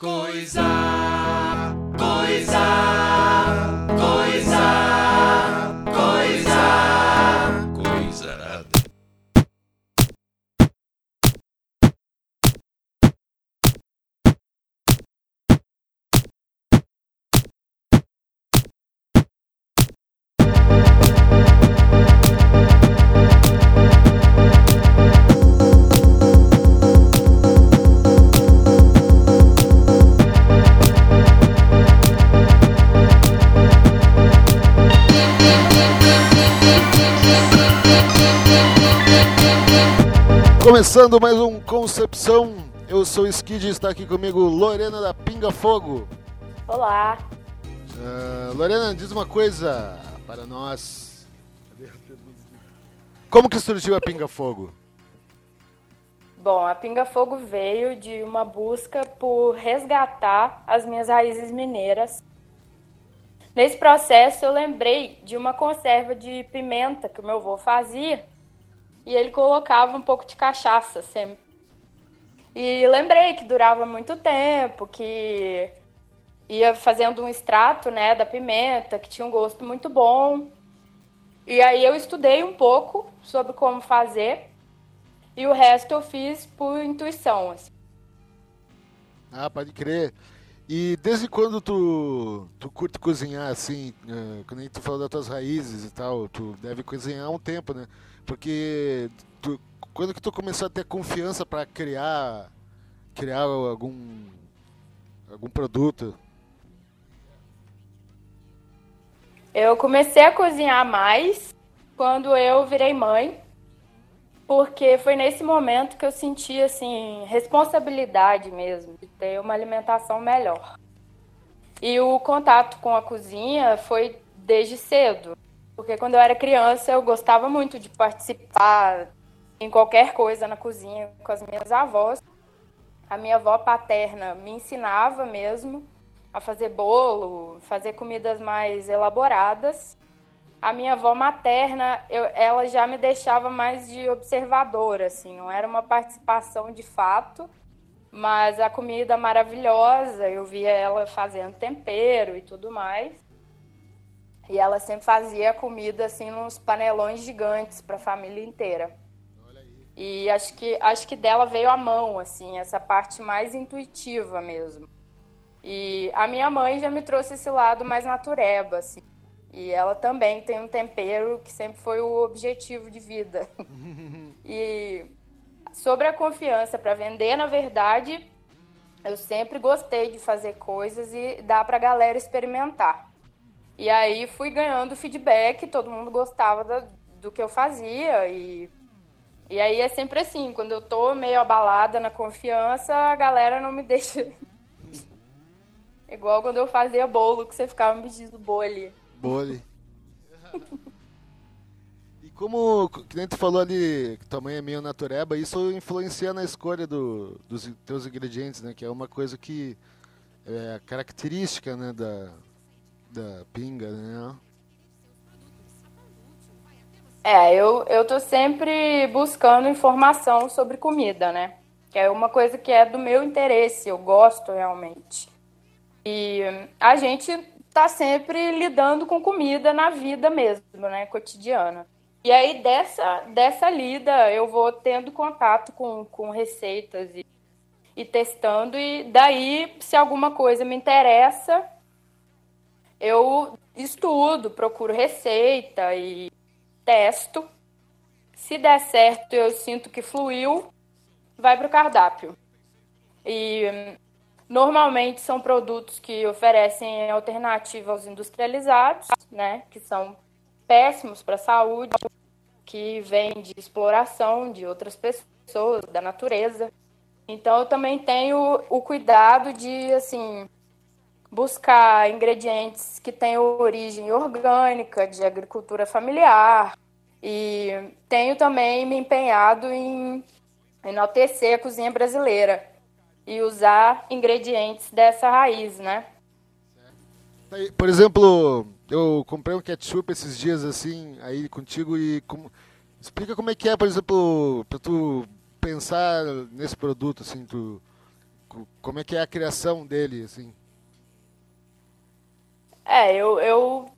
Coisa, Começando mais um Concepção, eu sou o Skid e está aqui comigo Lorena da Pinga Fogo. Olá. Ah, Lorena, diz uma coisa para nós. Como que surgiu a Pinga Fogo? Bom, a Pinga Fogo veio de uma busca por resgatar as minhas raízes mineiras. Nesse processo, eu lembrei de uma conserva de pimenta que o meu avô fazia e ele colocava um pouco de cachaça sempre. E lembrei que durava muito tempo, que ia fazendo um extrato né, da pimenta, que tinha um gosto muito bom. E aí eu estudei um pouco sobre como fazer e o resto eu fiz por intuição. Assim. Ah, pode crer. E desde quando tu, tu curte cozinhar assim, eh, quando gente falou das tuas raízes e tal, tu deve cozinhar há um tempo, né? Porque tu, quando que tu começou a ter confiança para criar criar algum algum produto? Eu comecei a cozinhar mais quando eu virei mãe, porque foi nesse momento que eu senti assim responsabilidade mesmo de ter uma alimentação melhor. E o contato com a cozinha foi desde cedo, porque quando eu era criança eu gostava muito de participar em qualquer coisa na cozinha com as minhas avós. A minha avó paterna me ensinava mesmo a fazer bolo, fazer comidas mais elaboradas. A minha avó materna, eu, ela já me deixava mais de observadora, assim, não era uma participação de fato, mas a comida maravilhosa, eu via ela fazendo tempero e tudo mais. E ela sempre fazia comida assim nos panelões gigantes para a família inteira. E acho que acho que dela veio a mão assim, essa parte mais intuitiva mesmo. E a minha mãe já me trouxe esse lado mais natureba, assim. E ela também tem um tempero que sempre foi o objetivo de vida. e sobre a confiança para vender, na verdade, eu sempre gostei de fazer coisas e dar para a galera experimentar. E aí fui ganhando feedback, todo mundo gostava da, do que eu fazia e e aí é sempre assim, quando eu tô meio abalada na confiança, a galera não me deixa Igual quando eu fazia bolo, que você ficava me pedindo bole. Bole. e como, que nem tu falou ali, que tua mãe é meio natureba, isso influencia na escolha do, dos teus ingredientes, né? Que é uma coisa que é característica, né, da, da pinga, né? É, eu, eu tô sempre buscando informação sobre comida, né? Que é uma coisa que é do meu interesse, eu gosto realmente. E a gente tá sempre lidando com comida na vida mesmo, né, cotidiana. E aí dessa dessa lida eu vou tendo contato com, com receitas e, e testando e daí se alguma coisa me interessa, eu estudo, procuro receita e testo. Se der certo, eu sinto que fluiu, vai para o cardápio. E Normalmente são produtos que oferecem alternativa aos industrializados, né, que são péssimos para a saúde, que vêm de exploração de outras pessoas, da natureza. Então eu também tenho o cuidado de assim buscar ingredientes que tenham origem orgânica, de agricultura familiar. E tenho também me empenhado em enaltecer a cozinha brasileira e usar ingredientes dessa raiz, né? Por exemplo, eu comprei um ketchup esses dias assim, aí contigo e como... explica como é que é, por exemplo, para tu pensar nesse produto assim, tu co- como é que é a criação dele, assim? É, eu, eu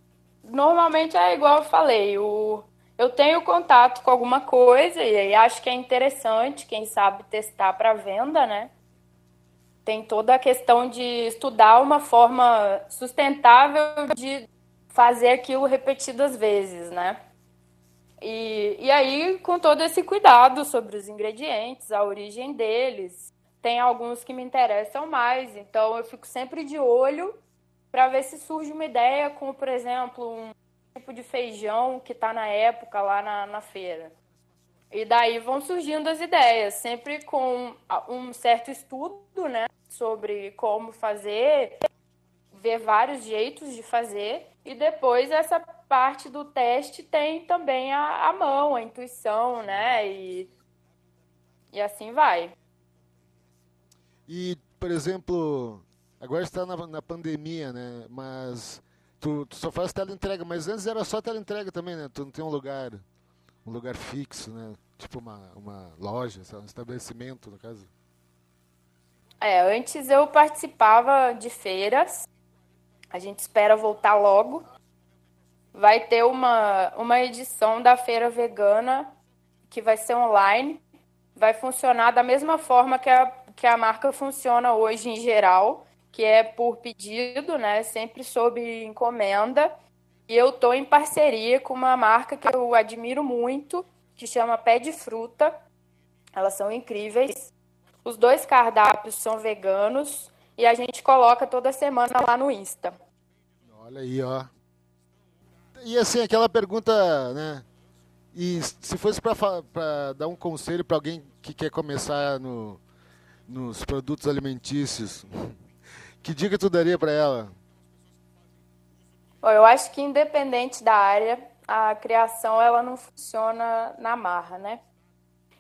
normalmente é igual eu falei, o, eu tenho contato com alguma coisa e aí acho que é interessante, quem sabe testar para venda, né? Tem toda a questão de estudar uma forma sustentável de fazer aquilo repetidas vezes, né? E, e aí, com todo esse cuidado sobre os ingredientes, a origem deles, tem alguns que me interessam mais, então eu fico sempre de olho para ver se surge uma ideia, como por exemplo, um tipo de feijão que está na época lá na, na feira. E daí vão surgindo as ideias, sempre com um certo estudo, né, sobre como fazer, ver vários jeitos de fazer, e depois essa parte do teste tem também a, a mão, a intuição, né, e, e assim vai. E, por exemplo, agora está na, na pandemia, né? Mas tu, tu só faz teleentrega, mas antes era só teleentrega também, né? Tu não tem um lugar, um lugar fixo, né? Tipo uma, uma loja, um estabelecimento, no caso. É, antes eu participava de feiras. A gente espera voltar logo. Vai ter uma, uma edição da feira vegana que vai ser online. Vai funcionar da mesma forma que a, que a marca funciona hoje em geral, que é por pedido, né? Sempre sob encomenda. E eu tô em parceria com uma marca que eu admiro muito, que chama Pé de Fruta. Elas são incríveis. Os dois cardápios são veganos e a gente coloca toda semana lá no Insta. Olha aí, ó. E assim, aquela pergunta, né? E se fosse para dar um conselho para alguém que quer começar no, nos produtos alimentícios, que dica tu daria para ela? Bom, eu acho que independente da área, a criação ela não funciona na marra, né?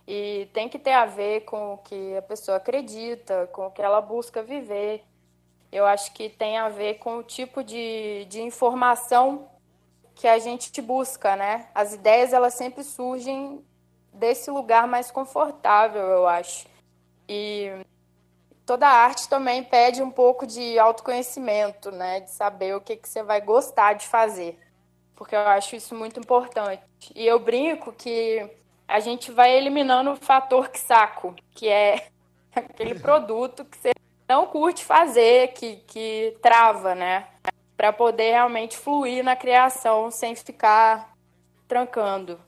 E tem que ter a ver com o que a pessoa acredita, com o que ela busca viver. Eu acho que tem a ver com o tipo de, de informação que a gente busca, né? As ideias elas sempre surgem desse lugar mais confortável, eu acho. E toda arte também pede um pouco de autoconhecimento, né? De saber o que, que você vai gostar de fazer. Porque eu acho isso muito importante. E eu brinco que a gente vai eliminando o fator que saco, que é aquele produto que você não curte fazer, que, que trava, né? Para poder realmente fluir na criação sem ficar trancando.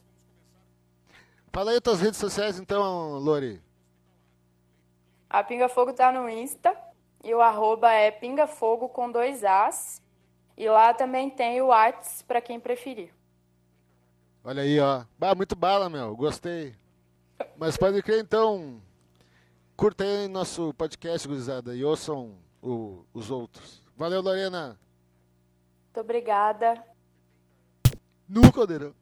Fala aí tuas redes sociais então, Lori. A Pinga Fogo tá no Insta e o arroba é pingafogo com dois As. E lá também tem o Whats para quem preferir. Olha aí, ó. Bah, muito bala, meu. Gostei. Mas pode crer, então. Curta aí nosso podcast, gurizada, e ouçam o- os outros. Valeu, Lorena. Muito obrigada. No Caldeirão.